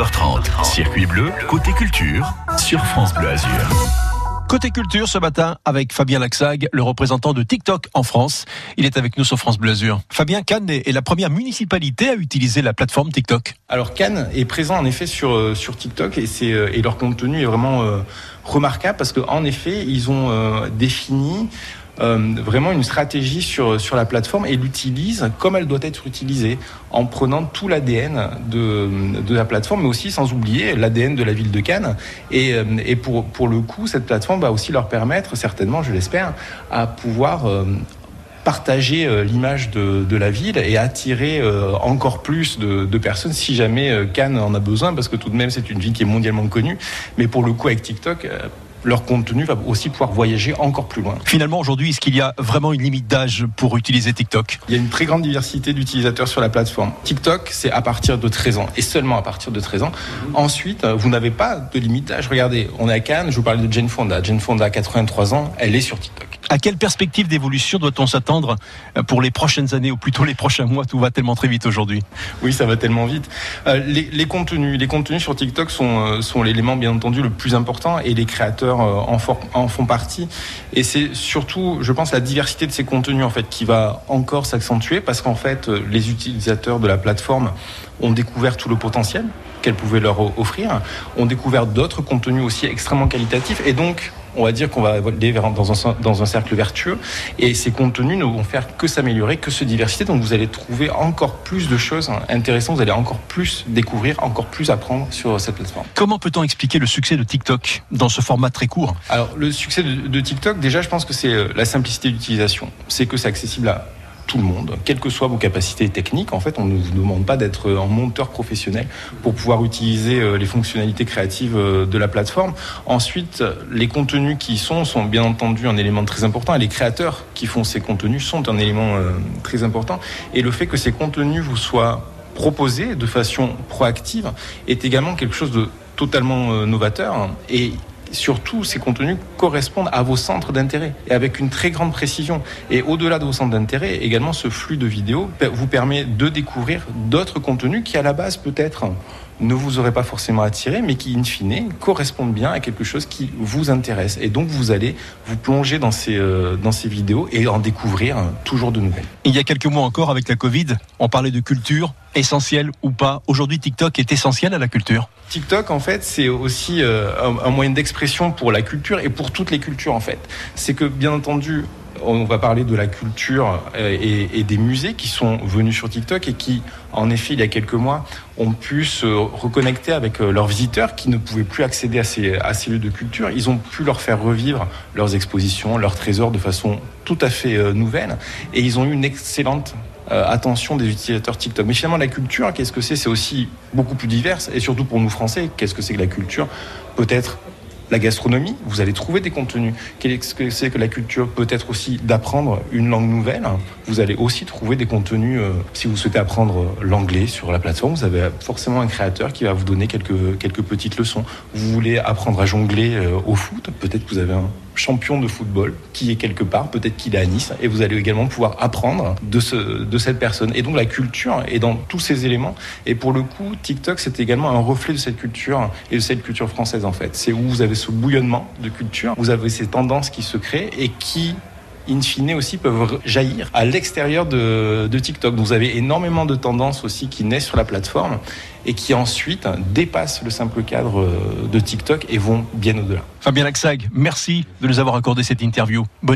9h30, Circuit Bleu, côté culture, sur France Bleu Azur. Côté culture ce matin avec Fabien Laxag, le représentant de TikTok en France. Il est avec nous sur France Bleu Azur. Fabien, Cannes est la première municipalité à utiliser la plateforme TikTok. Alors Cannes est présent en effet sur, euh, sur TikTok et, c'est, euh, et leur contenu est vraiment euh, remarquable parce qu'en effet, ils ont euh, défini euh, vraiment une stratégie sur, sur la plateforme et l'utilise comme elle doit être utilisée, en prenant tout l'ADN de, de la plateforme, mais aussi sans oublier l'ADN de la ville de Cannes. Et, euh, et pour, pour le coup, cette plateforme va aussi leur permettre, certainement, je l'espère, à pouvoir euh, partager euh, l'image de, de, la ville et attirer euh, encore plus de, de, personnes si jamais euh, Cannes en a besoin, parce que tout de même c'est une ville qui est mondialement connue. Mais pour le coup avec TikTok, leur contenu va aussi pouvoir voyager encore plus loin. Finalement, aujourd'hui, est-ce qu'il y a vraiment une limite d'âge pour utiliser TikTok? Il y a une très grande diversité d'utilisateurs sur la plateforme. TikTok, c'est à partir de 13 ans et seulement à partir de 13 ans. Ensuite, vous n'avez pas de limite d'âge. Regardez, on est à Cannes, je vous parlais de Jane Fonda. Jane Fonda a 83 ans, elle est sur TikTok. À quelle perspective d'évolution doit-on s'attendre pour les prochaines années ou plutôt les prochains mois? Tout va tellement très vite aujourd'hui. Oui, ça va tellement vite. Euh, les, contenus, les contenus sur TikTok sont, euh, sont l'élément bien entendu le plus important et les créateurs euh, en, en font partie. Et c'est surtout, je pense, la diversité de ces contenus en fait qui va encore s'accentuer parce qu'en fait, les utilisateurs de la plateforme ont découvert tout le potentiel qu'elle pouvait leur offrir, ont découvert d'autres contenus aussi extrêmement qualitatifs et donc on va dire qu'on va aller dans un, dans un cercle vertueux et ces contenus ne vont faire que s'améliorer, que se diversifier. Donc vous allez trouver encore plus de choses intéressantes, vous allez encore plus découvrir, encore plus apprendre sur cette plateforme. Comment peut-on expliquer le succès de TikTok dans ce format très court? Alors le succès de, de TikTok, déjà je pense que c'est la simplicité d'utilisation. C'est que c'est accessible à tout le monde, quelles que soient vos capacités techniques. En fait, on ne vous demande pas d'être un monteur professionnel pour pouvoir utiliser les fonctionnalités créatives de la plateforme. Ensuite, les contenus qui y sont sont bien entendu un élément très important et les créateurs qui font ces contenus sont un élément très important. Et le fait que ces contenus vous soient proposés de façon proactive est également quelque chose de totalement novateur et surtout ces contenus correspondent à vos centres d'intérêt et avec une très grande précision. Et au-delà de vos centres d'intérêt, également ce flux de vidéos vous permet de découvrir d'autres contenus qui à la base peut-être ne vous auraient pas forcément attiré, mais qui, in fine, correspondent bien à quelque chose qui vous intéresse. Et donc, vous allez vous plonger dans ces, euh, dans ces vidéos et en découvrir toujours de nouvelles. Il y a quelques mois encore, avec la Covid, on parlait de culture, essentielle ou pas. Aujourd'hui, TikTok est essentiel à la culture. TikTok, en fait, c'est aussi euh, un, moyen d'expression pour la culture et pour toutes les cultures, en fait. C'est que, bien entendu, on va parler de la culture et, et, des musées qui sont venus sur TikTok et qui, en effet, il y a quelques mois, ont pu se reconnecter avec leurs visiteurs qui ne pouvaient plus accéder à ces lieux de culture. Ils ont pu leur faire revivre leurs expositions, leurs trésors de façon tout à fait nouvelle et ils ont eu une excellente attention des utilisateurs TikTok. Mais finalement, la culture, qu'est-ce que c'est C'est aussi beaucoup plus diverse et surtout pour nous Français, qu'est-ce que c'est que la culture Peut-être la gastronomie, vous allez trouver des contenus. Qu'est-ce que c'est que la culture Peut-être aussi d'apprendre une langue nouvelle. Vous allez aussi trouver des contenus. Euh, si vous souhaitez apprendre l'anglais sur la plateforme, vous avez forcément un créateur qui va vous donner quelques, quelques petites leçons. Vous voulez apprendre à jongler euh, au foot, peut-être que vous avez un champion de football qui est quelque part, peut-être qu'il est à Nice, et vous allez également pouvoir apprendre de, ce, de cette personne. Et donc la culture est dans tous ces éléments. Et pour le coup, TikTok, c'est également un reflet de cette culture et de cette culture française en fait. C'est où vous avez ce bouillonnement de culture, vous avez ces tendances qui se créent et qui in fine aussi peuvent jaillir à l'extérieur de, TikTok. Vous avez énormément de tendances aussi qui naissent sur la plateforme et qui ensuite dépassent le simple cadre de TikTok et vont bien au-delà. Fabien Laxag, merci de nous avoir accordé cette interview. Bonne